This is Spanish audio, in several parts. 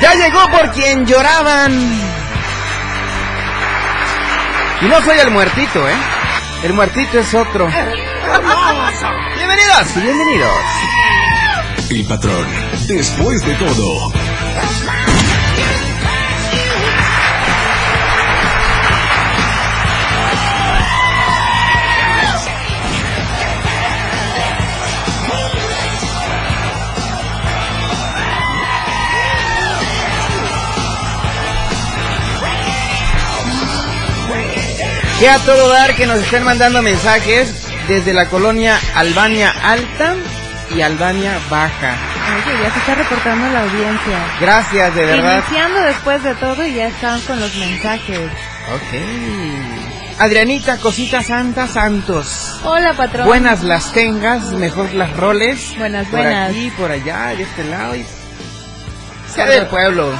Ya llegó por quien lloraban. Y no soy el muertito, ¿eh? El muertito es otro. Bienvenidos y bienvenidos. El patrón, después de todo. Que a todo dar que nos estén mandando mensajes desde la colonia Albania Alta y Albania Baja. Oye, ya se está reportando la audiencia. Gracias, de verdad. Iniciando después de todo y ya están con los mensajes. Ok. Adrianita, cosita santa, santos. Hola, patrón. Buenas las tengas, mejor las roles. Buenas, por buenas. aquí, por allá, de este lado y... Sea del pueblo.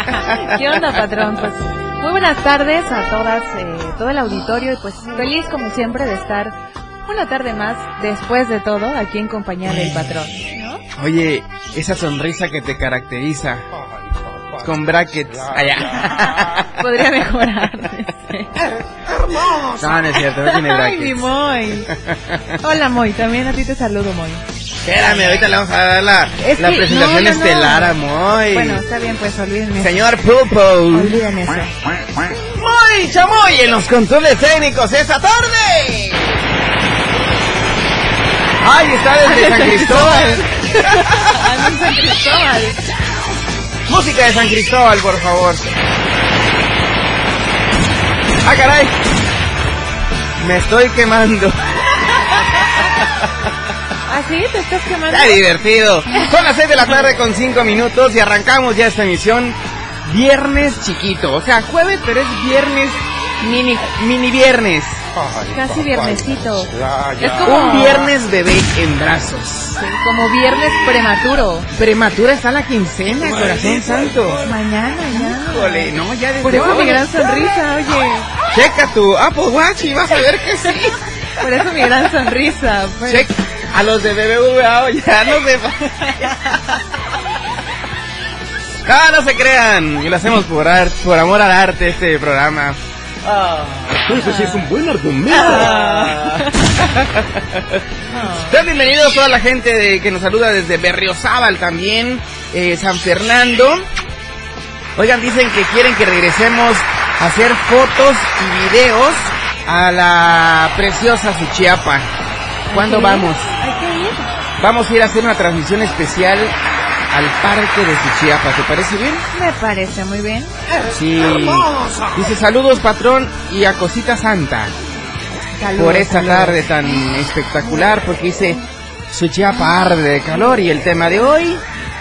¿Qué onda, patrón? Pues muy buenas tardes a todas, eh, todo el auditorio y pues feliz como siempre de estar una tarde más después de todo aquí en compañía del patrón. ¿no? Oye, esa sonrisa que te caracteriza. Con brackets. Allá. Podría mejorar. No, no es cierto, no tiene Ay, mi brackets. Moy. Hola, Moy. También a ti te saludo, Moy. Espérame, ahorita le vamos a dar la, Es la que- presentación no, no, estelar a Moy. Bueno, está bien, pues olvídenme. Señor Pulpo. Olviden eso. Moy Chamoy en los controles técnicos esta tarde. Ay, está desde San Cristóbal. Ando San Cristóbal. Música de San Cristóbal, por favor. Ah, caray. Me estoy quemando. ¿Ah, sí? ¿Te estás quemando? Está divertido. Son las 6 de la tarde con 5 minutos y arrancamos ya esta emisión. Viernes chiquito. O sea, jueves, pero es viernes mini, mini viernes. Casi viernesito. Es como Un viernes bebé en brazos. Sí, como viernes prematuro. Prematura está la quincena, corazón santo. Mañana, mañana. Híjole, no, ya desde Por eso mi gran sonrisa, oye. Checa tu Apple Watch y vas a ver que sí. Por eso mi gran sonrisa. pues. Check a los de BBVA, ya no se Ah, no se crean. Y lo hacemos por, ar- por amor al arte este programa. Eso sí es un buen argumento. Sean bienvenidos toda la gente de, que nos saluda desde Berriozábal también, eh, San Fernando. Oigan, dicen que quieren que regresemos a hacer fotos y videos a la preciosa Suchiapa. ¿Cuándo vamos? Vamos a ir a hacer una transmisión especial al parque de Suchiapa. ¿Te parece bien? Me parece muy bien. Sí. Dice saludos patrón y a Cosita Santa Saludos, por esta saludos. tarde tan espectacular porque dice Suchiapa arde de calor y el tema de hoy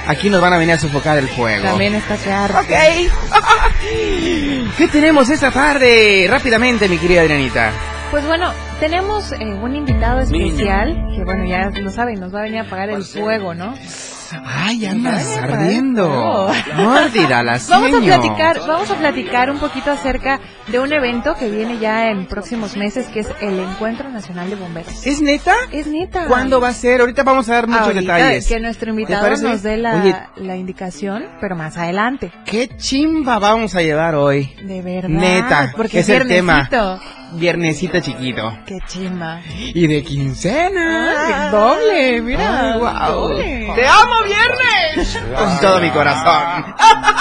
aquí nos van a venir a sofocar el fuego. También está claro. Ok. ¿Qué tenemos esta tarde? Rápidamente, mi querida Adrianita. Pues bueno, tenemos eh, un invitado especial que bueno, ya lo saben, nos va a venir a apagar el fuego, ¿no? Ay, andas ardiendo. Mórdida la Vamos a platicar, vamos a platicar un poquito acerca de un evento que viene ya en próximos meses, que es el Encuentro Nacional de Bomberos. ¿Es neta? Es neta. ¿Cuándo va a ser? Ahorita vamos a dar muchos Ahorita detalles. Que nuestro invitado nos dé la, Oye. la indicación, pero más adelante. ¿Qué chimba vamos a llevar hoy? De verdad. Neta, porque es es el tema. Viernesito. viernesita chiquito. Qué chimba. Y de quincena. Ay, doble, mira. Ay, doble. ¡Te amo, viernes! Con todo mi corazón.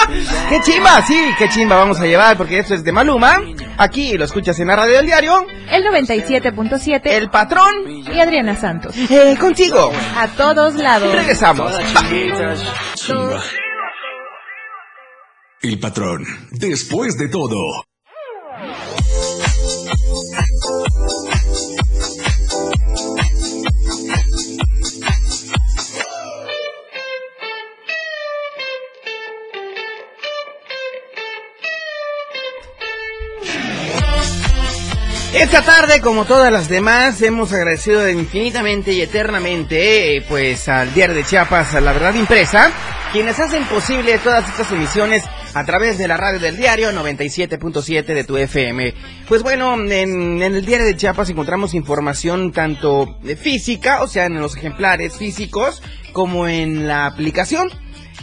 ¡Qué chimba! Sí, qué chimba vamos a llevar porque esto es de Maluma. Aquí lo escuchas en la radio del diario. El 97.7 El patrón. y Adriana Santos. Eh, contigo. A todos lados. Regresamos. El patrón, después de todo. Esta tarde, como todas las demás, hemos agradecido infinitamente y eternamente, eh, pues, al Diario de Chiapas, a La Verdad Impresa, quienes hacen posible todas estas emisiones a través de la radio del diario 97.7 de tu FM. Pues bueno, en, en el Diario de Chiapas encontramos información tanto eh, física, o sea, en los ejemplares físicos, como en la aplicación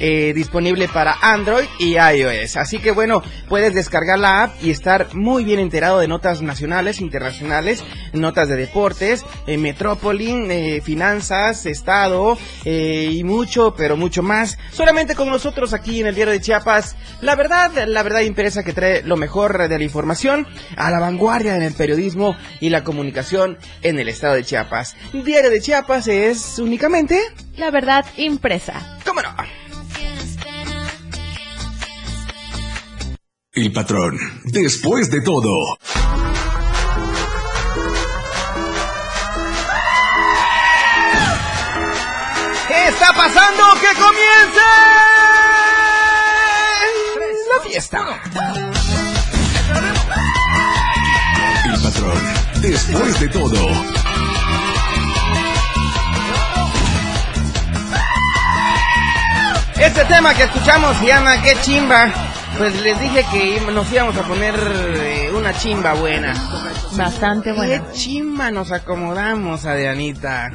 eh, disponible para Android y iOS. Así que bueno, puedes descargar la app y estar muy bien enterado de notas nacionales, internacionales, notas de deportes, eh, Metrópoli, eh, finanzas, estado eh, y mucho, pero mucho más. Solamente con nosotros aquí en el diario de Chiapas. La verdad, la verdad impresa que trae lo mejor de la información a la vanguardia en el periodismo y la comunicación en el estado de Chiapas. Diario de Chiapas es únicamente, La verdad impresa. ¿cómo no? El patrón, después de todo. ¿Qué está pasando? ¡Que comience! La fiesta. El patrón, después de todo. Este tema que escuchamos se llama Qué chimba. Pues les dije que nos íbamos a poner eh, una chimba buena. Bastante buena. Qué chimba nos acomodamos, Adrianita.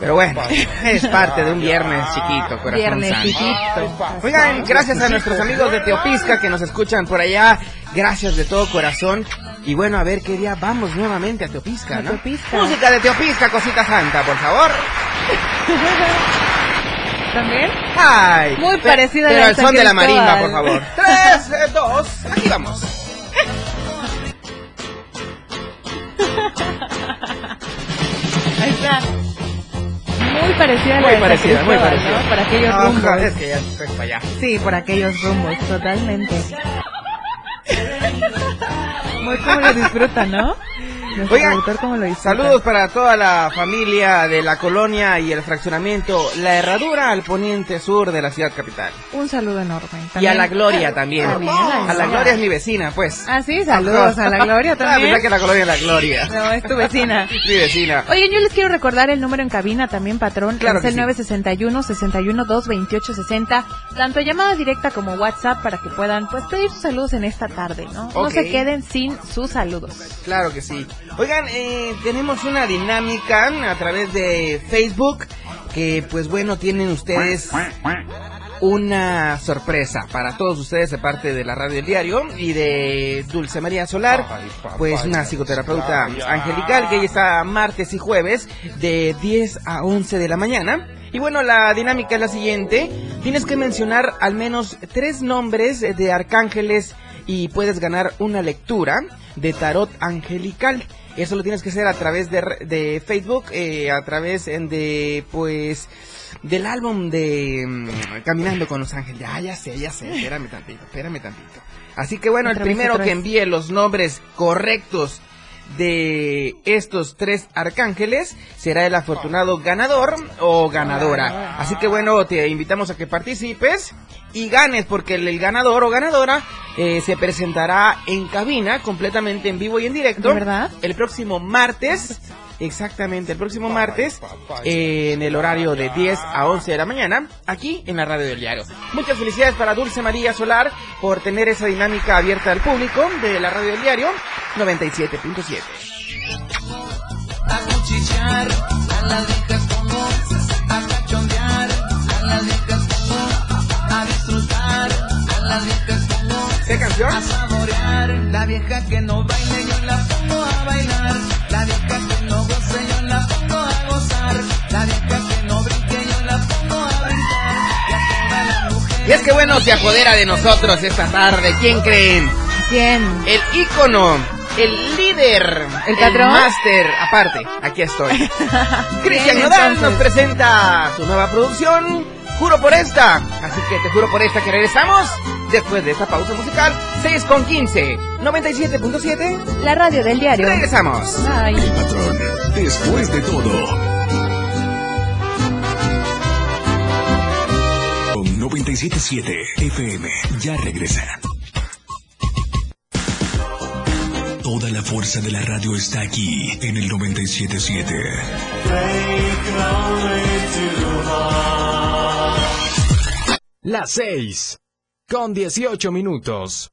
Pero bueno, es parte de un viernes chiquito, corazón Viernes santo. chiquito. Oigan, gracias a nuestros amigos de Teopisca que nos escuchan por allá. Gracias de todo corazón. Y bueno, a ver qué día vamos nuevamente a Teopisca, ¿no? Teopisca. Música de Teopisca, cosita santa, por favor. ¿También? Ay, Muy pe- parecida a Pero la de al son de la marimba, por favor. Tres, eh, dos, aquí vamos. Ahí está. Muy parecida a la Muy de parecida, San muy parecida. ¿no? Por aquellos Ah, rumbos. Es que ya estoy para allá. Sí, por aquellos rumbos, totalmente. Muy como lo disfrutan, ¿no? Oigan. Saludos para toda la familia de la colonia y el fraccionamiento La Herradura al poniente sur de la ciudad capital. Un saludo enorme. Y a También- la Gloria también. También A la Gloria es mi vecina, pues. Ah, sí, saludos a la Gloria Ah, también. pensaba que la Gloria es la Gloria. No, es tu vecina. Mi vecina. Oigan, yo les quiero recordar el número en cabina también, patrón. Claro es el sí. 961 61 2 28 60. Tanto llamada directa como WhatsApp para que puedan pues pedir sus saludos en esta tarde, ¿no? No Ok. se queden sin sus saludos. Claro que sí. Oigan, eh, tenemos una dinámica a través de Facebook que pues bueno, tienen ustedes una sorpresa para todos ustedes de parte de la radio del diario y de Dulce María Solar, pues una psicoterapeuta angelical que ella está martes y jueves de 10 a 11 de la mañana. Y bueno, la dinámica es la siguiente. Tienes que mencionar al menos tres nombres de arcángeles y puedes ganar una lectura de tarot angelical. Eso lo tienes que hacer a través de, de Facebook, eh, a través en de, pues, del álbum de mm, Caminando con los Ángeles. Ya, ya sé, ya sé, espérame tantito, espérame tantito. Así que bueno, el primero que envíe los nombres correctos de estos tres arcángeles será el afortunado ganador o ganadora. Así que bueno, te invitamos a que participes y ganes porque el, el ganador o ganadora eh, se presentará en cabina completamente en vivo y en directo. ¿De verdad? El próximo martes. Exactamente, el próximo martes eh, en el horario de 10 a 11 de la mañana, aquí en la radio del diario. Muchas felicidades para Dulce María Solar por tener esa dinámica abierta al público de la radio del diario 97.7. producción. A saborear, la vieja que no baile yo la pongo a bailar, la vieja que no goce yo la pongo a gozar, la vieja que no brinque yo la pongo a brincar, y a es que bueno, se apodera de nosotros esta tarde. ¿Quién creen? ¿Quién? El ícono, el líder, ¿El patrón? máster. Aparte, aquí estoy. Cristian Nodal nos presenta su nueva producción. Juro por esta. Así que te juro por esta que regresamos después de esta pausa musical. 6 con 15, 97.7. La radio del diario. Regresamos. Ay. El patrón, después de todo. Con 97.7 FM, ya regresa. Toda la fuerza de la radio está aquí en el 97.7. Las 6. Con 18 minutos.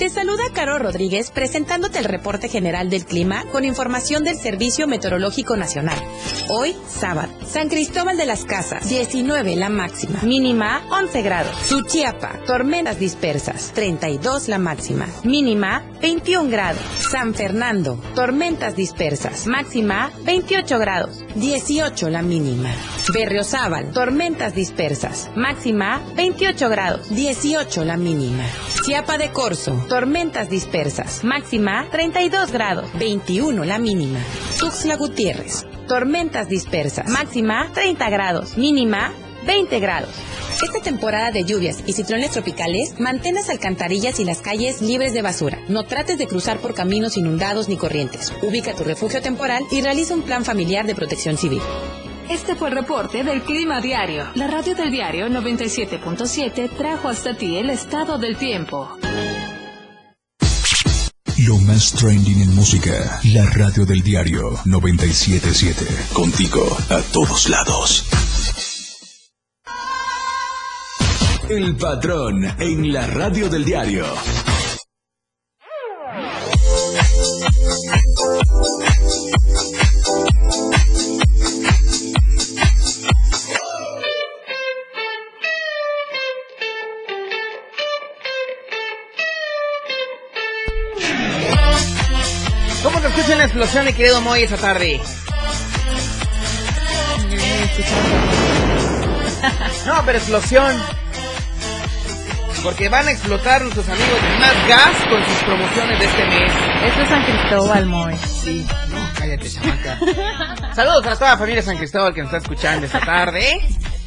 Te saluda Caro Rodríguez presentándote el reporte general del clima con información del Servicio Meteorológico Nacional. Hoy, sábado, San Cristóbal de las Casas, 19 la máxima, mínima 11 grados. Suchiapa, tormentas dispersas, 32 la máxima, mínima 21 grados. San Fernando, tormentas dispersas, máxima 28 grados, 18 la mínima. Berriozábal, tormentas dispersas, máxima 28 grados, 18 la mínima. Chiapa de Corzo, tormentas dispersas, máxima 32 grados, 21 la mínima. Tuxtla Gutiérrez, tormentas dispersas, máxima 30 grados, mínima 20 grados. Esta temporada de lluvias y ciclones tropicales, mantén las alcantarillas y las calles libres de basura. No trates de cruzar por caminos inundados ni corrientes. Ubica tu refugio temporal y realiza un plan familiar de protección civil. Este fue el reporte del Clima Diario. La radio del diario 97.7 trajo hasta ti el estado del tiempo. Lo más trending en música. La radio del diario 977. Contigo a todos lados. El patrón en la radio del diario. Escucha la explosión, querido Moy, esta tarde? No, pero explosión. Porque van a explotar nuestros amigos de Más Gas con sus promociones de este mes. Esto es San Cristóbal, Moy. Sí, no, cállate, chamaca. Saludos a toda la familia San Cristóbal que nos está escuchando esta tarde.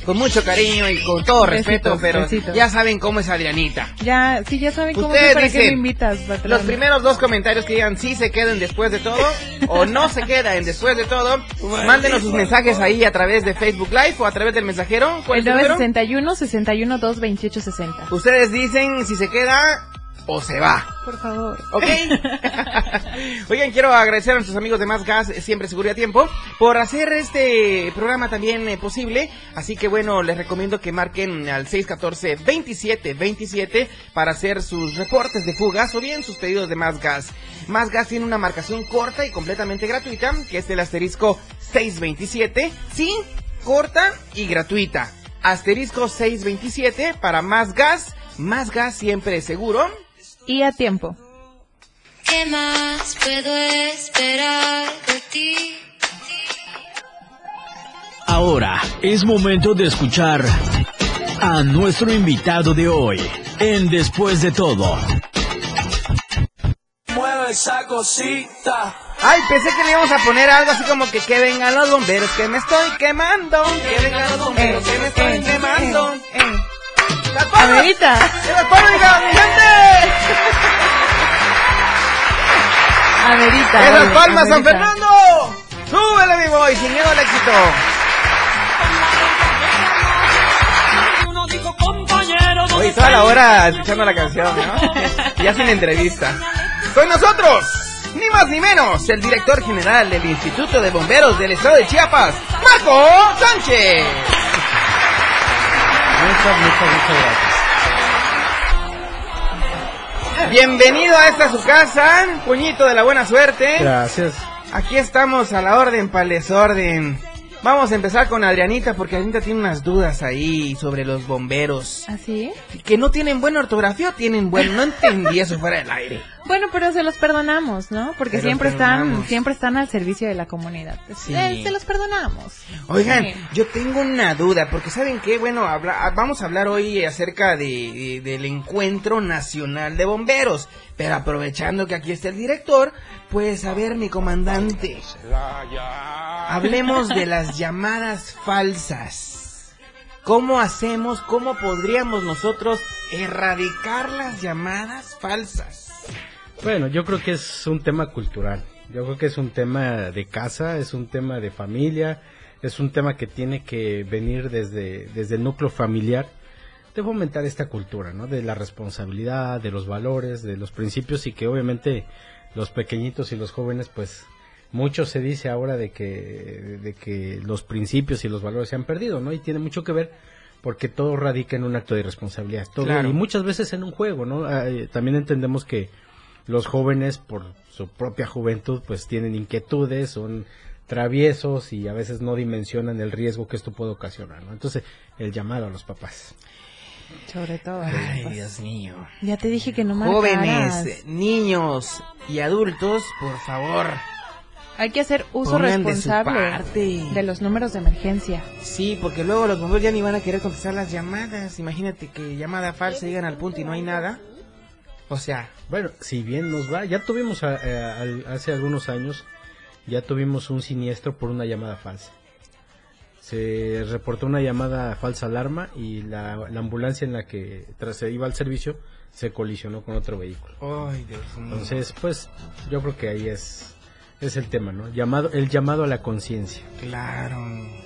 Con mucho cariño y con todo respeto, pero ya saben cómo es Adrianita. Ya, sí, ya saben cómo Ustedes es, ¿para qué me invitas? Los primeros dos comentarios que digan sí se queden después de todo o no se quedan después de todo, mándenos sus mensajes ahí a través de Facebook Live o a través del mensajero. ¿Cuál El es el número? 961 61 2 28 60. Ustedes dicen si se queda o se va. Por favor. ¿Ok? Oigan, quiero agradecer a nuestros amigos de Más Gas, eh, siempre seguro y a tiempo, por hacer este programa también eh, posible. Así que bueno, les recomiendo que marquen al 614-2727 para hacer sus reportes de fugas o bien sus pedidos de Más Gas. Más Gas tiene una marcación corta y completamente gratuita, que es el asterisco 627. Sí, corta y gratuita. Asterisco 627 para Más Gas. Más Gas siempre seguro. Y a tiempo. ¿Qué más puedo esperar de ti? Ahora es momento de escuchar a nuestro invitado de hoy en Después de todo. Mueve esa cosita, Ay, pensé que le íbamos a poner algo así como que que vengan los bomberos, que me estoy quemando. Que vengan los bomberos, que me estoy quemando. ¡Las ¡Que las palmas, hija, mi gente! Amerita. ¡Que las palmas, San. Fernando! ¡Súbele, mi boy! Sin miedo al éxito. Hoy toda la hora escuchando la canción, ¿no? Ya sin entrevista. Con nosotros, ni más ni menos, el director general del Instituto de Bomberos del Estado de Chiapas, Marco Sánchez. Muchas, muchas, muchas gracias. Bienvenido a esta su casa, puñito de la buena suerte. Gracias. Aquí estamos a la orden para el desorden. Vamos a empezar con Adrianita porque Adrianita tiene unas dudas ahí sobre los bomberos. ¿Así? Que no tienen buena ortografía o tienen buen... No entendí eso fuera del aire. Bueno, pero se los perdonamos, ¿no? Porque Se siempre están, siempre están al servicio de la comunidad. Sí. Eh, se los perdonamos. Oigan, Sí. yo tengo una duda, porque ¿saben qué? Bueno, habla- ah, vamos a hablar hoy acerca de, de- del Encuentro Nacional de Bomberos. Pero aprovechando que aquí está el director, pues a ver, mi comandante. Hablemos de las llamadas falsas. ¿Cómo hacemos, cómo podríamos nosotros erradicar las llamadas falsas? Bueno, yo creo que es un tema cultural. Yo creo que es un tema de casa, es un tema de familia, es un tema que tiene que venir desde, desde el núcleo familiar de fomentar esta cultura, ¿no? De la responsabilidad, de los valores, de los principios y que obviamente los pequeñitos y los jóvenes, pues mucho se dice ahora de que, de que los principios y los valores se han perdido, ¿no? Y tiene mucho que ver porque todo radica en un acto de responsabilidad. Todo, Claro. Y muchas veces en un juego, ¿no? Ah, eh, también entendemos que los jóvenes, por su propia juventud, pues tienen inquietudes, son traviesos y a veces no dimensionan el riesgo que esto puede ocasionar, ¿no? Entonces, el llamado a los papás. Sobre todo. Ay, pues, Dios mío. Ya te dije que no Jóvenes, marcaras. niños y adultos, por favor. Hay que hacer uso Pongan responsable de los números de emergencia. Sí, porque luego los bomberos ya ni van a querer contestar las llamadas. Imagínate que llamada falsa llegan al punto y no hay nada. O sea, Bueno, si bien nos va, ya tuvimos a- eh, al- hace algunos años, ya tuvimos un siniestro por una llamada falsa. Se reportó una llamada falsa alarma y la, la ambulancia en la que tras se iba al servicio se colisionó con otro vehículo. ay, Dios mío. Entonces, pues, yo creo que ahí es, es el tema, ¿no? Llamado, el llamado a la conciencia. Claro.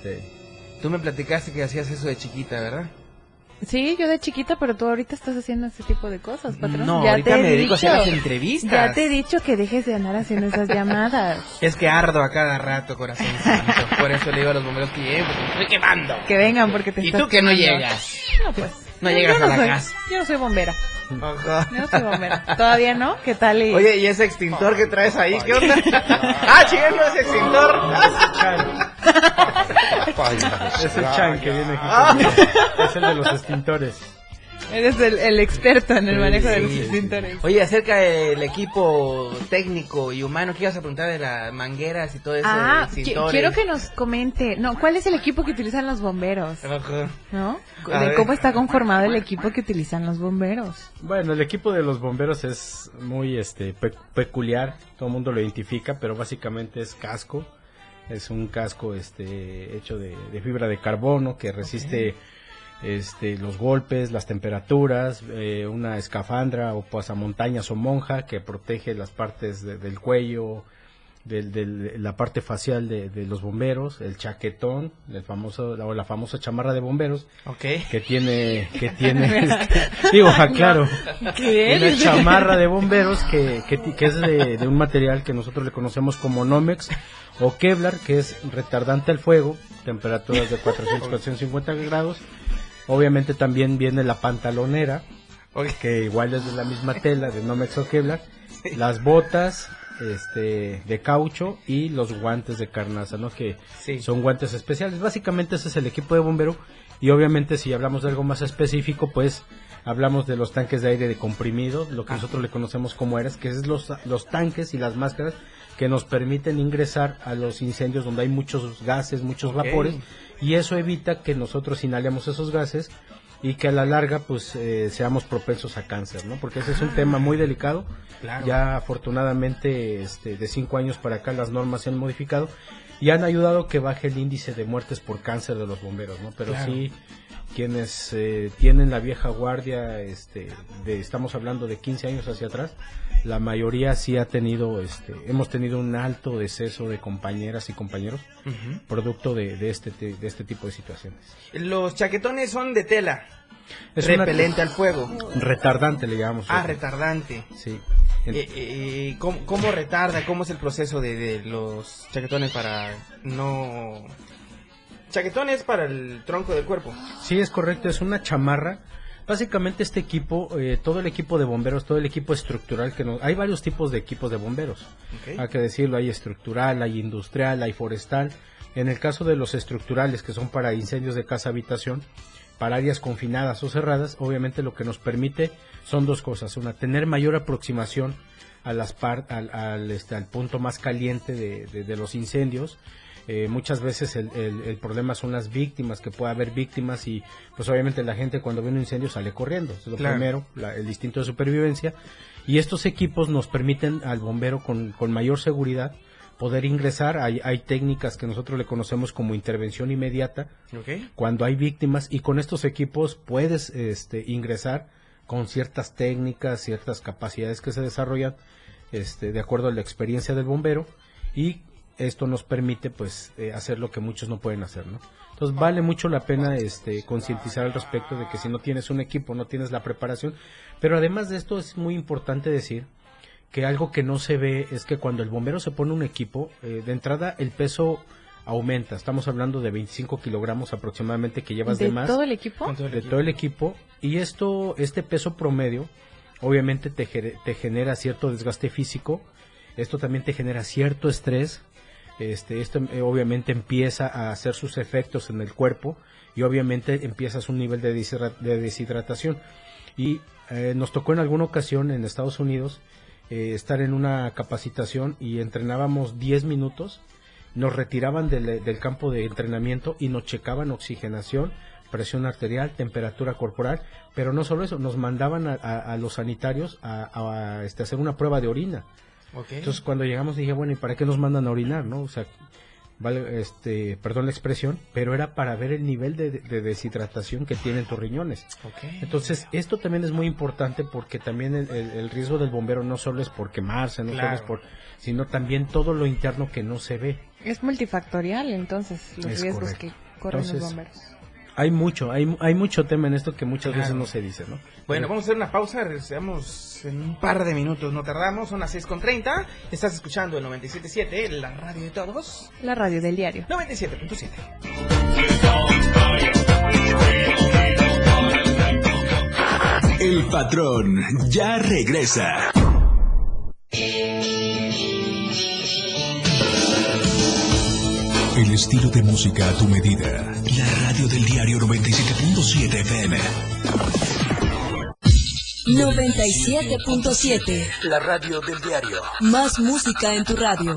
Sí. Tú me platicaste que hacías eso de chiquita, ¿verdad? Sí, yo de chiquita, pero tú ahorita estás haciendo ese tipo de cosas, patrón. No, Ya ahorita te he me dedico a hacer dicho. las entrevistas. Ya te he dicho que dejes de andar haciendo esas llamadas. Es que ardo a cada rato, corazón santo. Por eso le digo a los bomberos que lleguen, porque me estoy quemando. Que vengan porque te ¿Y estás tú que no llegas? No, pues. No llegas yo a la soy- casa. Yo no soy bombera. Ajá. No soy bombera. Todavía no. ¿Qué tal? Y... Oye, ¿y ese extintor que traes ahí? ¿Qué onda? ah, ese extintor. Es el Chan que viene aquí. Ah. conmigo. Es el de los extintores. Eres el, el experto en el Sí, manejo de los Sí. extintores. Oye, acerca del equipo técnico y humano, ¿qué ibas a preguntar de las mangueras y todo eso? Ah, qui- quiero que nos comente. No, ¿cuál es el equipo que utilizan los bomberos? Ajá. ¿No? De cómo está conformado el equipo que utilizan los bomberos. Bueno, el equipo de los bomberos es muy este pe- peculiar, todo el mundo lo identifica, pero básicamente es casco, es un casco este hecho de, de fibra de carbono que resiste este los golpes, las temperaturas, eh, una escafandra o pasamontañas o monja que protege las partes de- del cuello, del, del- la parte facial de, de los bomberos, el chaquetón, el famoso o la famosa chamarra de bomberos, Ok. que tiene que tiene este, digo aclaro una chamarra de bomberos que, que es de, de un material que nosotros le conocemos como Nomex o Kevlar, que es retardante al fuego, temperaturas de 400 450 grados. Obviamente también viene la pantalonera, que igual es de la misma tela de Nomex o Kevlar, las botas este de caucho y los guantes de carnaza, ¿no? Que Sí. son guantes especiales. Básicamente ese es el equipo de bombero. Y obviamente si hablamos de algo más específico, pues hablamos de los tanques de aire de comprimido, lo que nosotros le conocemos como eras, que es los, los tanques y las máscaras que nos permiten ingresar a los incendios donde hay muchos gases, muchos vapores y eso evita que nosotros inhalemos esos gases y que a la larga pues eh, seamos propensos a cáncer, ¿no? Porque ese es un tema muy delicado. Claro. Ya afortunadamente este, de cinco años para acá las normas se han modificado y han ayudado a que baje el índice de muertes por cáncer de los bomberos, ¿no? Pero Claro. sí quienes eh, tienen la vieja guardia, este, de, estamos hablando de 15 años hacia atrás, la mayoría sí ha tenido, este, hemos tenido un alto deceso de compañeras y compañeros producto de, de este te- de este tipo de situaciones. Los chaquetones son de tela. Es una- repelente al fuego. Retardante le llamamos. Ah, retardante. Sí. Eh, eh, ¿cómo, cómo retarda? ¿Cómo es el proceso de, de los chaquetones para no... Chaquetones para el tronco del cuerpo. Sí, es correcto, es una chamarra. Básicamente este equipo, eh, todo el equipo de bomberos, todo el equipo estructural que nos... Hay varios tipos de equipos de bomberos. Hay que decirlo, hay estructural, hay industrial, hay forestal. En el caso de los estructurales, que son para incendios de casa habitación, para áreas confinadas o cerradas, obviamente lo que nos permite son dos cosas. Una, tener mayor aproximación a las par- al, al, este, al punto más caliente de, de- de los incendios. Eh, muchas veces el, el- el problema son las víctimas, que puede haber víctimas y pues obviamente la gente cuando ve un incendio sale corriendo. Es lo Claro. primero, la- el instinto de supervivencia. Y estos equipos nos permiten al bombero con, con mayor seguridad poder ingresar. Hay, hay técnicas que nosotros le conocemos como intervención inmediata cuando hay víctimas y con estos equipos puedes este, ingresar con ciertas técnicas, ciertas capacidades que se desarrollan este, de acuerdo a la experiencia del bombero y esto nos permite pues eh, hacer lo que muchos no pueden hacer, ¿no? Entonces vale mucho la pena este concientizar al respecto de que si no tienes un equipo, no tienes la preparación, pero además de esto es muy importante decir que algo que no se ve es que cuando el bombero se pone un equipo, eh, de entrada el peso aumenta. Estamos hablando de 25 kilogramos aproximadamente que llevas de, ¿De más. todo el equipo? De todo el equipo. Y esto, este peso promedio, obviamente te genera cierto desgaste físico. Esto también te genera cierto estrés. Este, esto eh, obviamente empieza a hacer sus efectos en el cuerpo y obviamente empiezas un nivel de, deshidra- de deshidratación. Y eh, nos tocó en alguna ocasión en Estados Unidos eh, estar en una capacitación y entrenábamos 10 minutos, nos retiraban del, campo de entrenamiento y nos checaban oxigenación, presión arterial, temperatura corporal, pero no solo eso, nos mandaban a, a- a los sanitarios a, a, este, hacer una prueba de orina. Entonces cuando llegamos dije, bueno, ¿y para qué nos mandan a orinar, no? O sea, vale, este, perdón la expresión, pero era para ver el nivel de, de deshidratación que tienen tus riñones. Entonces, esto también es muy importante porque también el, el- el riesgo del bombero no solo es por quemarse, no Claro. solo es por, sino también todo lo interno que no se ve. Es multifactorial, entonces, los Es riesgos correcto. que corren Entonces, los bomberos. Hay mucho, hay, hay mucho tema en esto que muchas Claro. veces no se dice, ¿no? Bueno, Pero- vamos a hacer una pausa, regresamos en un par de minutos, no tardamos, son las 6.30, estás escuchando el 97.7, la radio de todos, La radio del diario. 97.7. El patrón ya regresa. El estilo de música a tu medida. La radio del diario 97.7 FM. 97.7. La radio del diario. Más música en tu radio.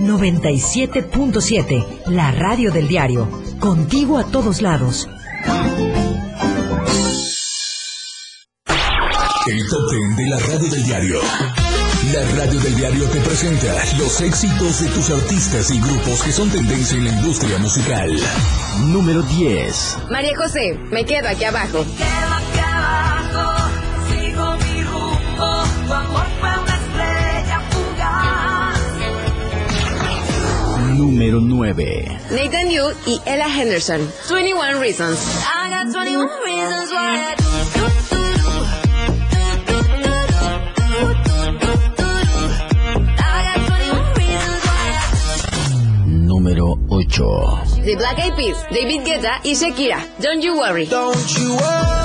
97.7, la radio del diario. Contigo a todos lados. El top ten de la radio del diario. La radio del diario te presenta los éxitos de tus artistas y grupos que son tendencia en la industria musical. Número 10. María José, me quedo aquí abajo. Número 9. Nathan Yu y Ella Henderson. 21 Reasons. I got 21 reasons why I do, do, do, do. I got 21 reasons why I Número 8. The Black Eyed Peas, David Guetta y Shakira. Don't you worry. Don't you worry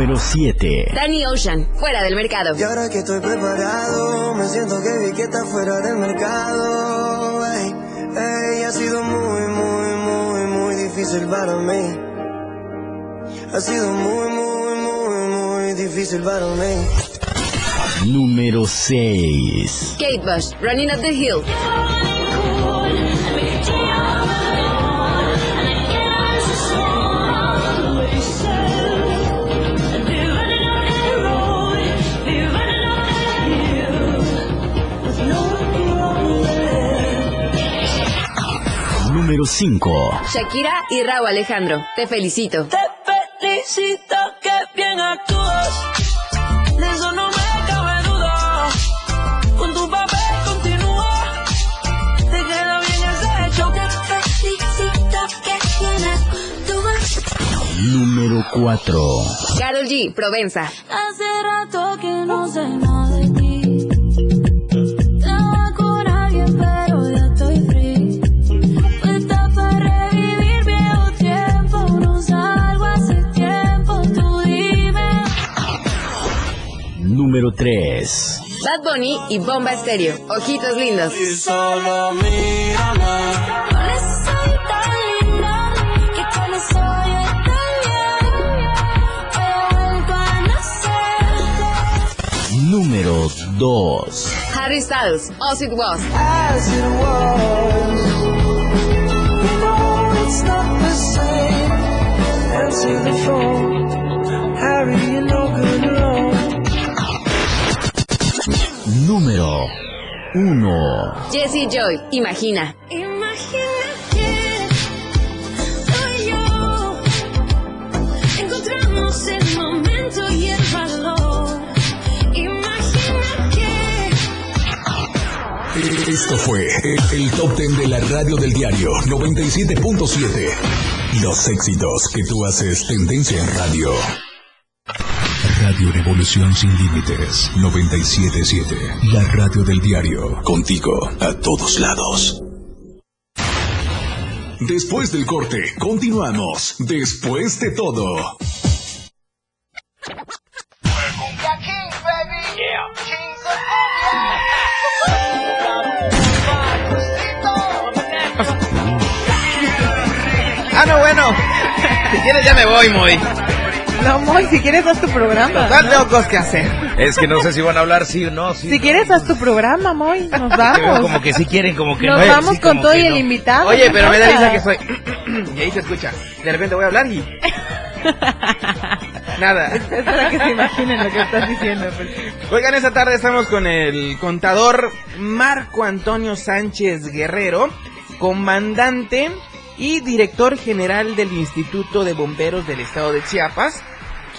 Número 7. Danny Ocean, fuera del mercado. Y ahora que estoy preparado, me siento que vi que está fuera del mercado. Ey, ey, ha sido muy, muy, muy, muy difícil para mí. Ha sido muy, muy, muy, muy difícil para mí. Número 6. Kate Bush, Running Up the Hill. Número 5. Shakira y Raúl Alejandro. Te felicito. Te felicito que bien actúas. De eso no me cabe duda. Con tu papel continúa. Te queda bien ese hecho. Te felicito que bien actúas. Número 4. Carol G, Provenza. Hace rato que no sé Número 3. Bad Bunny y Bomba Estéreo. Ojitos lindos. Y solo. Número 2. Harry Styles, As It Was. As it was. No, it's not the same. Answer the phone. Harry, you're no Número 1. Jesse Joy, Imagina. Imagina que tú y yo encontramos el momento y el valor. Imagina que Esto fue el, el top ten de la radio del diario 97.7. Los éxitos que tú haces tendencia en radio. Radio Revolución sin límites 977. La radio del diario. Contigo a todos lados. Después del corte, continuamos. Después de todo. Ah, no, bueno. Si quieres ya me voy, Moy. No, Moy, si quieres haz tu programa. Total, tengo cosas que hacer. Es que no sé si van a hablar sí o no. Sí, Si quieres haz tu programa, Moy. Nos vamos. como que sí quieren, como que Nos no. vamos Sí, con todo y el no. invitado. Oye, ¿qué pero me da risa que soy. y ahí se escucha. De repente voy a hablar y. Nada. Es para que se imaginen lo que estás diciendo. pues. Oigan, esta tarde estamos con el contador Marco Antonio Sánchez Guerrero, comandante y director general del Instituto de Bomberos del Estado de Chiapas,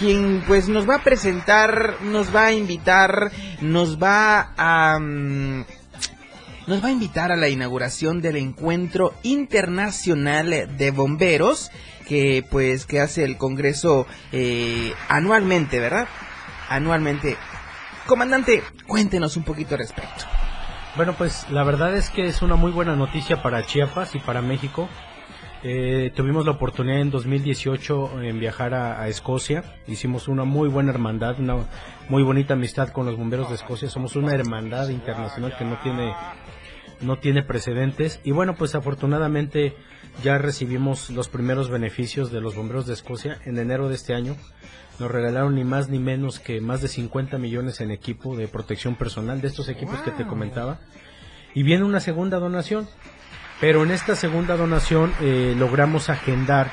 quien pues nos va a presentar, nos va a invitar, nos va a... mm, nos va a invitar a la inauguración del encuentro internacional de bomberos que pues que hace el Congreso eh, anualmente, ¿verdad? Anualmente. Comandante, cuéntenos un poquito al respecto. Bueno, pues la verdad es que es una muy buena noticia para Chiapas y para México. Eh, tuvimos la oportunidad en 2018 en viajar a, a Escocia. Hicimos una muy buena hermandad, una muy bonita amistad con los bomberos de Escocia. Somos una hermandad internacional que no tiene no tiene precedentes. Y bueno pues afortunadamente ya recibimos los primeros beneficios de los bomberos de Escocia. En enero de este año nos regalaron ni más ni menos que más de 50 millones en equipo de protección personal de estos equipos que te comentaba. Y viene una segunda donación pero en esta segunda donación eh, logramos agendar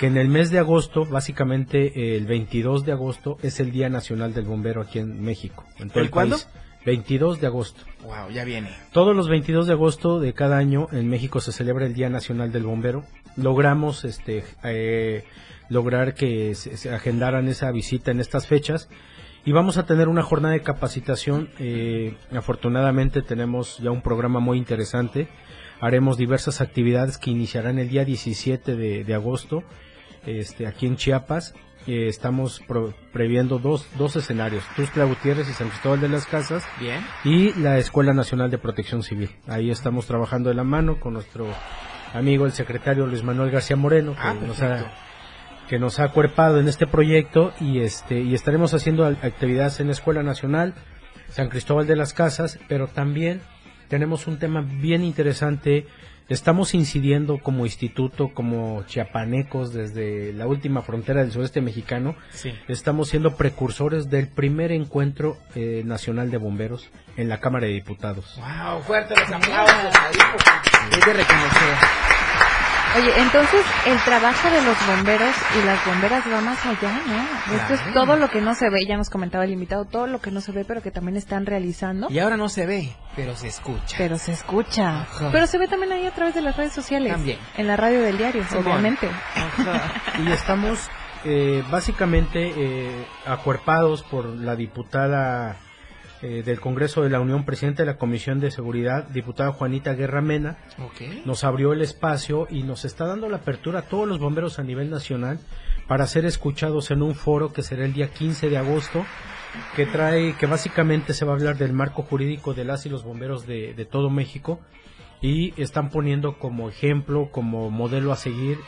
que en el mes de agosto, básicamente eh, el 22 de agosto, es el Día Nacional del Bombero aquí en México. En todo ¿El el cuándo? país. 22 de agosto. Wow, ya viene. Todos los 22 de agosto de cada año en México se celebra el Día Nacional del Bombero. Logramos este eh, lograr que se, se agendaran esa visita en estas fechas y vamos a tener una jornada de capacitación. eh, afortunadamente tenemos ya un programa muy interesante. Haremos diversas actividades que iniciarán el día 17 de, de agosto este, aquí en Chiapas. Eh, estamos pro- previendo dos, dos escenarios, Tuxtla Gutiérrez y San Cristóbal de las Casas Bien. y la Escuela Nacional de Protección Civil. Ahí estamos trabajando de la mano con nuestro amigo el secretario Luis Manuel García Moreno, que, Ah, nos, ha, que nos ha acuerpado en este proyecto y este y estaremos haciendo actividades en la Escuela Nacional, San Cristóbal de las Casas, pero también tenemos un tema bien interesante. Estamos incidiendo como instituto, como chiapanecos, desde la última frontera del sureste mexicano. Sí. Estamos siendo precursores del primer encuentro eh, nacional de bomberos en la Cámara de Diputados. Wow, fuerte los aplausos ahí, porque es de reconocer. Oye, entonces el trabajo de los bomberos y las bomberas va más allá, ¿no? Esto es todo lo que no se ve, ya nos comentaba el invitado, todo lo que no se ve, pero que también están realizando. Y ahora no se ve, pero se escucha. Pero se escucha. Ajá. Pero se ve también ahí a través de las redes sociales. También. En la radio del diario, obviamente. Y estamos eh, básicamente eh, acuerpados por la diputada eh, del Congreso de la Unión, presidenta de la Comisión de Seguridad, diputada Juanita Guerra Mena, Ok. nos abrió el espacio y nos está dando la apertura a todos los bomberos a nivel nacional para ser escuchados en un foro que será el día 15 de agosto que trae que básicamente se va a hablar del marco jurídico de las y los bomberos de, de todo México y están poniendo como ejemplo, como modelo a seguir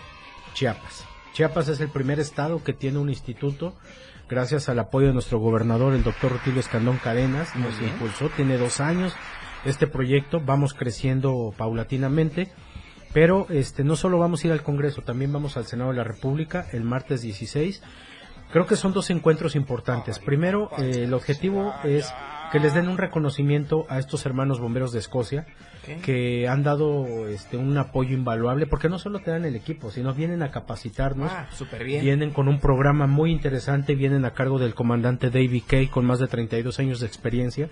Chiapas. Chiapas es el primer estado que tiene un instituto gracias al apoyo de nuestro gobernador, el doctor Rutilio Escandón Cadenas, Muy nos bien. impulsó, tiene dos años este proyecto, vamos creciendo paulatinamente, pero este no solo vamos a ir al Congreso, también vamos al Senado de la República el martes 16. Creo que son dos encuentros importantes. Primero, eh, el objetivo es que les den un reconocimiento a estos hermanos bomberos de Escocia que han dado este un apoyo invaluable porque no solo te dan el equipo, sino vienen a capacitarnos. Ah, súper bien. Vienen con un programa muy interesante, vienen a cargo del comandante David Kay con más de 32 años de experiencia.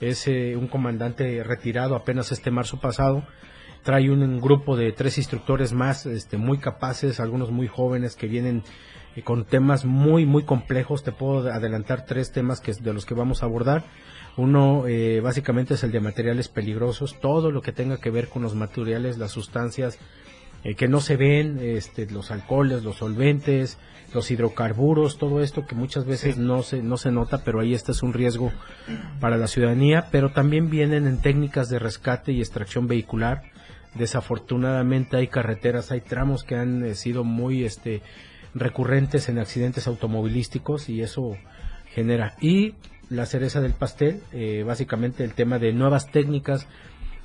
Es eh, un comandante retirado apenas este marzo pasado. Trae un, grupo de tres instructores más, este, muy capaces, algunos muy jóvenes que vienen eh, con temas muy, muy complejos. Te puedo adelantar tres temas que, de los que vamos a abordar. Uno eh, básicamente es el de materiales peligrosos, todo lo que tenga que ver con los materiales, las sustancias eh, que no se ven, este, los alcoholes, los solventes, los hidrocarburos, todo esto que muchas veces no se no se nota, pero ahí este es un riesgo para la ciudadanía, pero también vienen en técnicas de rescate y extracción vehicular. Desafortunadamente hay carreteras, hay tramos que han eh, sido muy este recurrentes en accidentes automovilísticos y eso genera y la cereza del pastel, eh, básicamente el tema de nuevas técnicas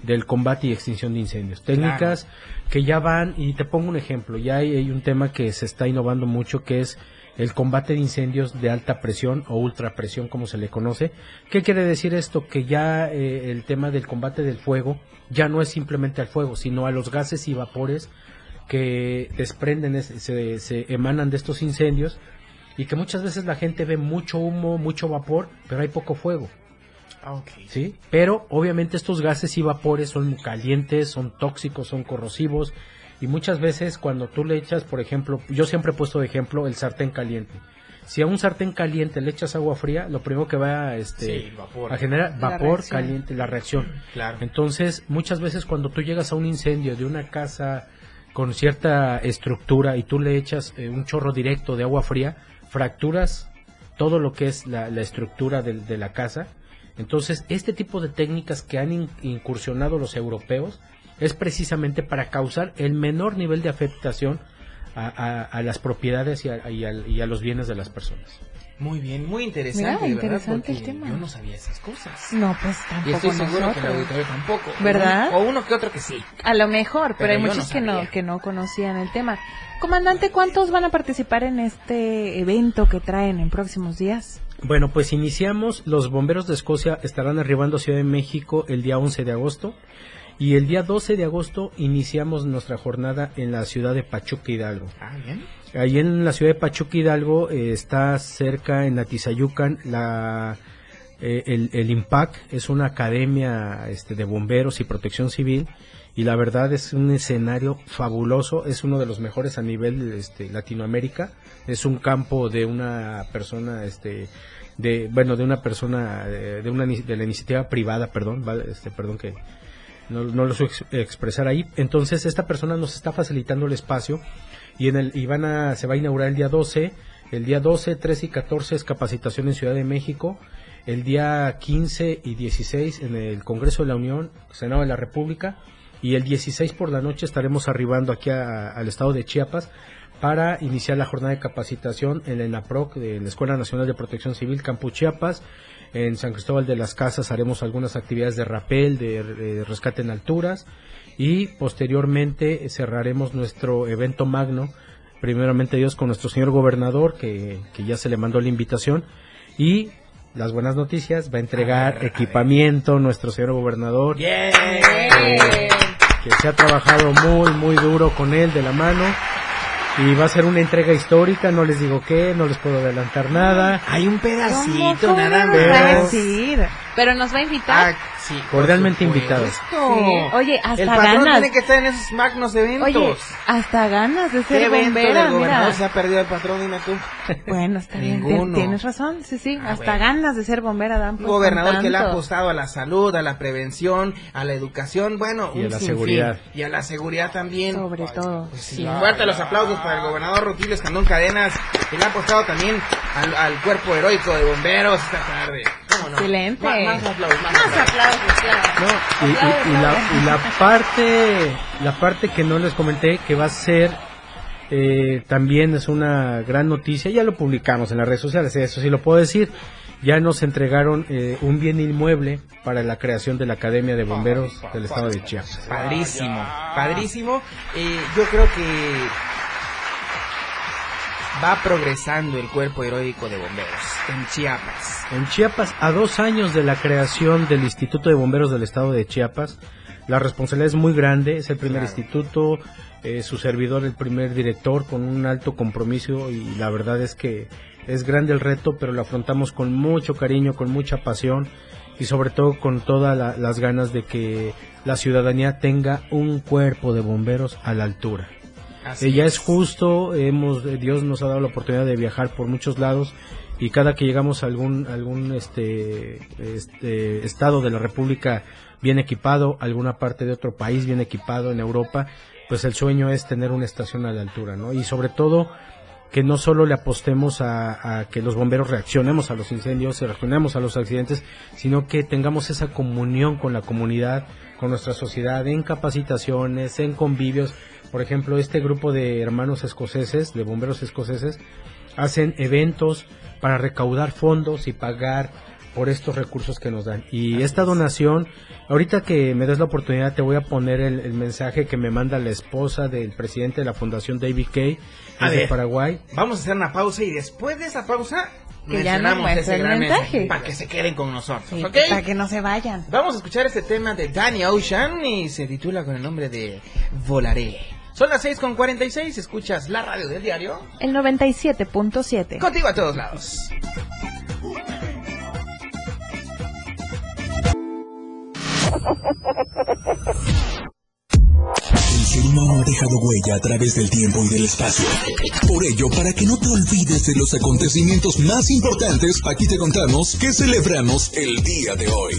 del combate y extinción de incendios. Técnicas que ya van, y te pongo un ejemplo, ya hay, hay un tema que se está innovando mucho que es el combate de incendios de alta presión o ultra presión como se le conoce. ¿Qué quiere decir esto? Que ya eh, el tema del combate del fuego ya no es simplemente al fuego, sino a los gases y vapores que desprenden, es- se, se emanan de estos incendios y que muchas veces la gente ve mucho humo, mucho vapor, pero hay poco fuego. Ah. ¿sí? Pero obviamente estos gases y vapores son calientes, son tóxicos, son corrosivos y muchas veces cuando tú le echas, por ejemplo, yo siempre he puesto de ejemplo el sartén caliente. Si a un sartén caliente le echas agua fría, lo primero que va este, Sí, vapor. a generar vapor caliente, la reacción. Claro. Entonces, muchas veces cuando tú llegas a un incendio de una casa con cierta estructura y tú le echas eh, un chorro directo de agua fría, fracturas todo lo que es la, la estructura de, la casa. Entonces, este tipo de técnicas que han in- incursionado los europeos es precisamente para causar el menor nivel de afectación a, a- a las propiedades y a, y al- y a los bienes de las personas. Muy bien, muy interesante, Mira, verdad, interesante el tema. yo no sabía esas cosas. No, pues tampoco Y estoy seguro que el auditorio tampoco. ¿Verdad? O uno que otro que sí. A lo mejor, pero, Pero hay muchos no que no que no conocían el tema. Comandante, ¿cuántos van a participar en este evento que traen en próximos días? Bueno, pues iniciamos. Los bomberos de Escocia estarán arribando a Ciudad de México el día 11 de agosto. Y el día 12 de agosto iniciamos nuestra jornada en la ciudad de Pachuca Hidalgo. Ah, bien. Ahí en la ciudad de Pachuca Hidalgo eh, está cerca en Atizayucan la eh, el, el IMPAC es una academia este, de bomberos y protección civil y la verdad es un escenario fabuloso, es uno de los mejores a nivel este, Latinoamérica, es un campo de una persona este de bueno de una persona eh, de una de la iniciativa privada, perdón, este perdón que no, no lo expresar ahí. Entonces esta persona nos está facilitando el espacio y en el y van a se va a inaugurar el día 12, el día 12, 13 y 14 es capacitación en Ciudad de México, el día 15 y 16 en el Congreso de la Unión, Senado de la República y el 16 por la noche estaremos arribando aquí a- al estado de Chiapas para iniciar la jornada de capacitación en la ENAPROC, de la Escuela Nacional de Protección Civil Campus Chiapas. En San Cristóbal de las Casas haremos algunas actividades de rapel, de, de rescate en alturas y posteriormente cerraremos nuestro evento magno, primeramente Dios con nuestro señor gobernador que, que ya se le mandó la invitación y las buenas noticias, va a entregar equipamiento nuestro señor gobernador. Eh, que se ha trabajado muy muy duro con él de la mano y va a ser una entrega histórica, no les digo qué, no les puedo adelantar nada. Hay un ¿Cómo, pedacito cómo nada nos va a más. decir? Pero nos va a invitar. Sí, Cordialmente invitados. Sí. Oye, hasta El patrón ganas. tiene que estar en esos magnos eventos. Oye, hasta ganas de ¿Qué ser bombera, mira. se ha perdido el patrón? Dime tú. Bueno, está bien, tienes razón, sí, sí, Ah, hasta bueno. ganas de ser bombera dan Un pues, gobernador que le ha apostado a la salud, a la prevención, a la educación, bueno, Y a la sinfín. seguridad. Y a la seguridad también. Sobre todo. Sí, fuerte los aplausos para el gobernador Rutilio Escandón Cadenas, que le ha apostado también al, al cuerpo heroico de bomberos esta tarde. ¿Cómo no? Excelente. Más, más aplausos, más, Más aplausos. aplausos, claro. No, y, y- y la, y la parte la parte que no les comenté que va a ser eh, también es una gran noticia ya lo publicamos en las redes sociales eso sí lo puedo decir ya nos entregaron eh, un bien inmueble para la creación de la Academia de Bomberos del Estado de Chiapas Padrísimo, padrísimo. Eh, yo creo que va progresando el cuerpo heroico de bomberos en Chiapas. En Chiapas, a dos años de la creación del Instituto de Bomberos del Estado de Chiapas, la responsabilidad es muy grande, es el primer Claro. instituto, eh, su servidor el primer director con un alto compromiso y la verdad es que es grande el reto, pero lo afrontamos con mucho cariño, con mucha pasión y sobre todo con todas la- las ganas de que la ciudadanía tenga un cuerpo de bomberos a la altura. Así Eh, ya es justo, hemos, eh, Dios nos ha dado la oportunidad de viajar por muchos lados y cada que llegamos a algún, algún este, este estado de la República bien equipado, alguna parte de otro país bien equipado en Europa, pues el sueño es tener una estación a la altura, ¿no? Y sobre todo que no solo le apostemos a, a que los bomberos reaccionemos a los incendios, y reaccionemos a los accidentes, sino que tengamos esa comunión con la comunidad, con nuestra sociedad, en capacitaciones, en convivios. Por ejemplo, este grupo de hermanos escoceses, de bomberos escoceses, hacen eventos para recaudar fondos y pagar por estos recursos que nos dan. Y esta donación, ahorita que me des la oportunidad, te voy a poner el, el mensaje que me manda la esposa del presidente de la Fundación David Kay, A desde ver. Paraguay. Vamos a hacer una pausa y después de esa pausa Que ya muestre ese el gran mensaje. para que se queden con nosotros, Sí, ¿ok? Para que no se vayan. Vamos a escuchar este tema de Danny Ocean y se titula con el nombre de Volaré. Son las 6 con 46, escuchas la radio del diario. El 97.7. Contigo a todos lados. El ser humano ha dejado huella a través del tiempo y del espacio. Por ello, para que no te olvides de los acontecimientos más importantes, aquí te contamos que celebramos el día de hoy.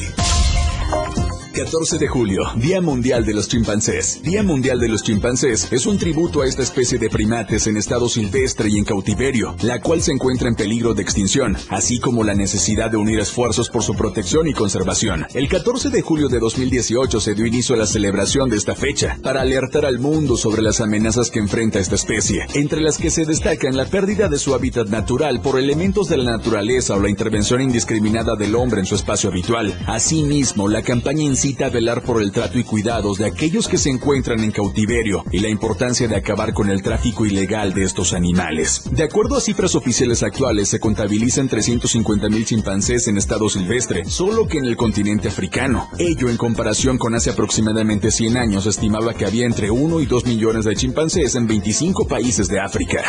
14 de julio, Día Mundial de los Chimpancés. Día Mundial de los Chimpancés es un tributo a esta especie de primates en estado silvestre y en cautiverio, la cual se encuentra en peligro de extinción, así como la necesidad de unir esfuerzos por su protección y conservación. El 14 de julio de 2018 se dio inicio a la celebración de esta fecha, para alertar al mundo sobre las amenazas que enfrenta esta especie, entre las que se destacan la pérdida de su hábitat natural por elementos de la naturaleza o la intervención indiscriminada del hombre en su espacio habitual. Asimismo, la campaña incita a velar por el trato y cuidados de aquellos que se encuentran en cautiverio y la importancia de acabar con el tráfico ilegal de estos animales. De acuerdo a cifras oficiales actuales, se contabilizan 350 mil chimpancés en estado silvestre, solo que en el continente africano. Ello en comparación con hace aproximadamente 100 años, estimaba que había entre 1 y 2 millones de chimpancés en 25 países de África.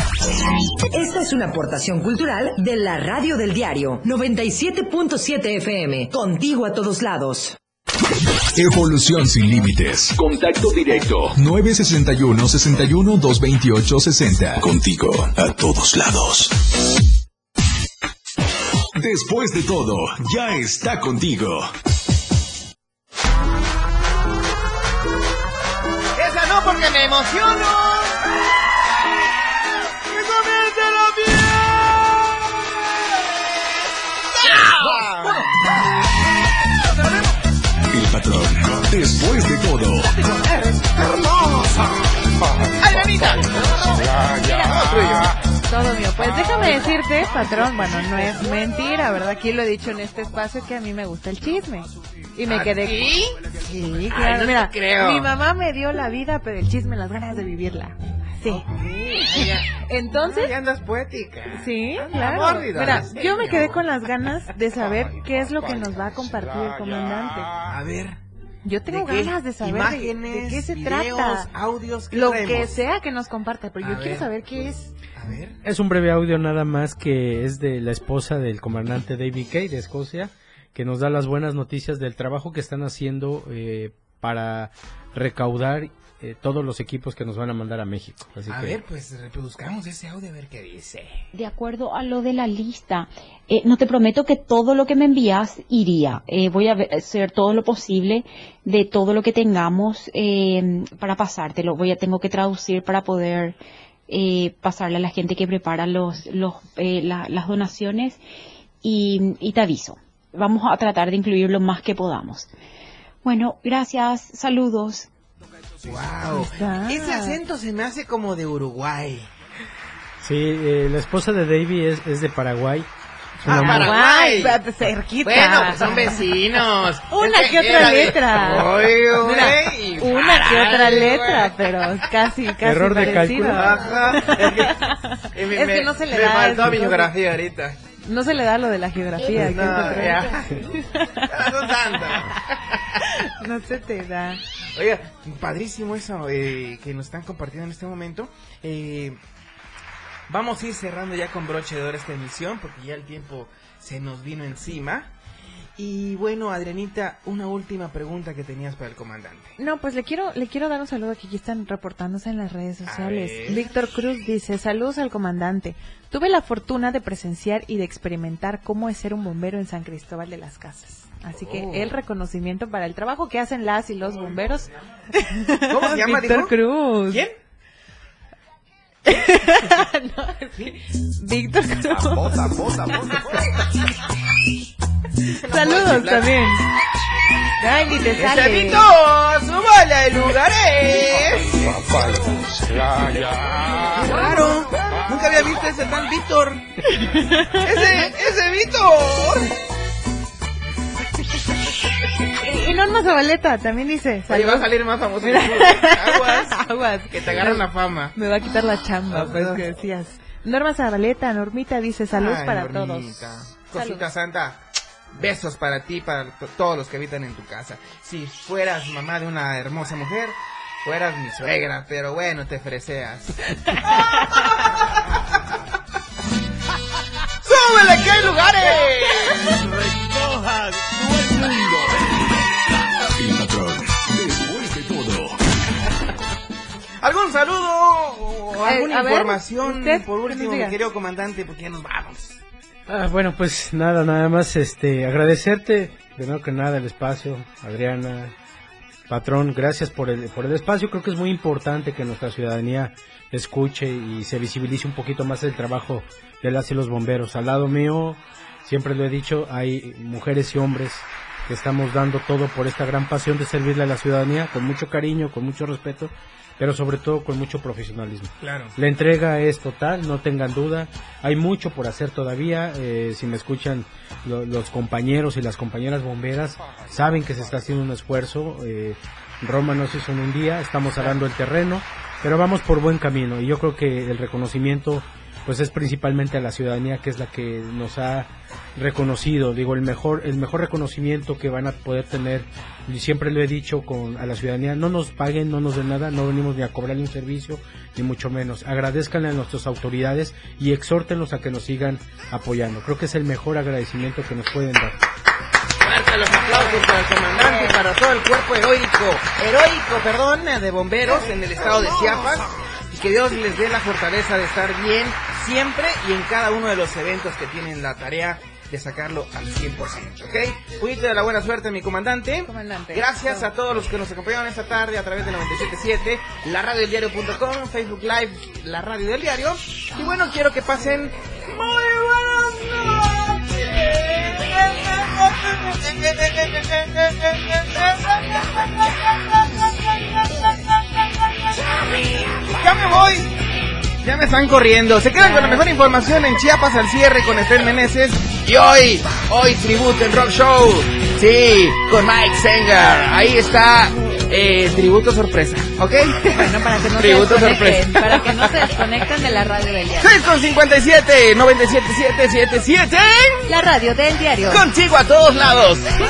Esta es una aportación cultural de la radio del diario 97.7 FM. Contigo a todos lados. Evolución sin límites. Contacto directo. 961 61 228 60. Contigo a todos lados. Después de todo, ya está contigo. Esa no porque me emociono. Patrón. Después de todo. hermosa! ¡Ay, Benita! Todo mío. Pues déjame decirte, patrón, bueno, no es mentira, ¿verdad? Aquí lo he dicho en este espacio que a mí me gusta el chisme. Y me ¿Ah, quedé. sí? Sí, Ay, claro. no Mira, creo. mi mamá me dio la vida, pero el chisme, las ganas de vivirla. Sí. Entonces. Ya andas poética. Sí, Anda claro. mórbida, Mira, yo me quedé con las ganas de saber qué es lo que nos va a compartir el comandante. A ver. Yo tengo ¿De ganas de saber de- de, Imágenes, qué se videos, trata. audios, ¿qué Lo traemos? que sea que nos comparte, pero A yo quiero ver. saber qué es. A ver. Es un breve audio nada más que es de la esposa del comandante David Kay de Escocia, que nos da las buenas noticias del trabajo que están haciendo eh, para recaudar eh, todos los equipos que nos van a mandar a México. Así A que ver, pues reproduzcamos ese audio a ver qué dice. De acuerdo a lo de la lista, eh, no te prometo que todo lo que me envías iría. Eh, voy a hacer todo lo posible de todo lo que tengamos eh, para pasártelo. Voy a tengo que traducir para poder eh, pasarle a la gente que prepara los, los eh, la- las donaciones y, y te aviso. Vamos a tratar de incluir lo más que podamos. Bueno, gracias, saludos. Wow. Ese acento se me hace como de Uruguay. sí, eh, la esposa de David es, es de Paraguay. Es Ah, Paraguay. Cerquita. Bueno, pues son vecinos. Una Es que otra letra. Oye, una que otra letra, pero casi, casi Error de parecido. cálculo. Ajá. Es que, me- me- no se le me da faltó eso, mi geografía ahorita. No se le da lo de la geografía. Ya. No se te da. Oiga, padrísimo eso eh, que nos están compartiendo en este momento. Eh, vamos a ir cerrando ya con broche de oro esta emisión porque ya el tiempo se nos vino encima. Y bueno, Adrianita, una última pregunta que tenías para el comandante. No, pues le quiero, le quiero dar un saludo que aquí están reportándose en las redes sociales. Víctor Cruz dice, saludos al comandante. Tuve la fortuna de presenciar y de experimentar cómo es ser un bombero en San Cristóbal de las Casas. Así que Oh. el reconocimiento para el trabajo que hacen las y los bomberos. ¿Cómo se llama, Víctor? Cruz. ¿Quién? No. Víctor Cruz. Saludos también. Ay, ni te sale. ¡Ese Vito! ¡Súbale a lugares! ¡Claro! Nunca había visto ese tal Víctor. ¡Ese, ese Víctor! Y Norma Zabaleta también dice. Ahí va a salir más famoso. Mira. tú. Aguas. Aguas. Que te agarren la fama. Me va a quitar la chamba, Ah, pues que decías. Norma Zabaleta, Normita dice saludos Ay, para Normita. todos. Cosita santa. Besos para ti, para to- todos los que habitan en tu casa. Si fueras mamá de una hermosa mujer, fueras mi suegra, pero bueno, te freseas. ¡Súbele que hay lugares! ¿Algún saludo o alguna información ¿usted por último, mi querido comandante? Porque ya nos vamos. Ah, bueno, pues nada, nada más este agradecerte primero que nada el espacio, Adriana, patrón, gracias por el, por el espacio. Creo que es muy importante que nuestra ciudadanía escuche y se visibilice un poquito más el trabajo de las y los bomberos. Al lado mío, siempre lo he dicho, hay mujeres y hombres que estamos dando todo por esta gran pasión de servirle a la ciudadanía con mucho cariño, con mucho respeto, pero sobre todo con mucho profesionalismo. Claro. La entrega es total, no tengan duda. Hay mucho por hacer todavía. eh, si me escuchan lo- los compañeros y las compañeras bomberas, saben que se está haciendo un esfuerzo. eh, Roma no se hizo en un día, estamos arando el terreno, pero vamos por buen camino. Y yo creo que el reconocimiento pues es principalmente a la ciudadanía que es la que nos ha reconocido. Digo el mejor el mejor reconocimiento que van a poder tener y siempre lo he dicho con a la ciudadanía no nos paguen no nos den nada no venimos ni a cobrarle un servicio ni mucho menos. Agradezcanle a nuestras autoridades y exhórtenlos a que nos sigan apoyando. Creo que es el mejor agradecimiento que nos pueden dar. Los aplausos para el comandante y para todo el cuerpo heroico, heroico, perdón, de bomberos en el estado de Chiapas. Y que Dios les dé la fortaleza de estar bien siempre y en cada uno de los eventos que tienen la tarea de sacarlo al 100%, ¿ok? Puñito de la buena suerte, mi comandante. Gracias a todos los que nos acompañaron esta tarde a través de 977, la radio del diario.com, Facebook Live, la radio del diario. Y bueno, quiero que pasen muy Ya me voy. Ya me están corriendo. Se quedan con la mejor información en Chiapas al cierre con Esther Meneses. Y hoy, hoy tributo en Rock Show. Sí, con Mike Senger. Ahí está. Eh, tributo sorpresa, ¿ok? Bueno, para que no se tributo desconecten, sorpresa. para que no se desconecten de la radio del diario. 6 con 57, 97777. La radio del diario. Contigo a todos lados. Bye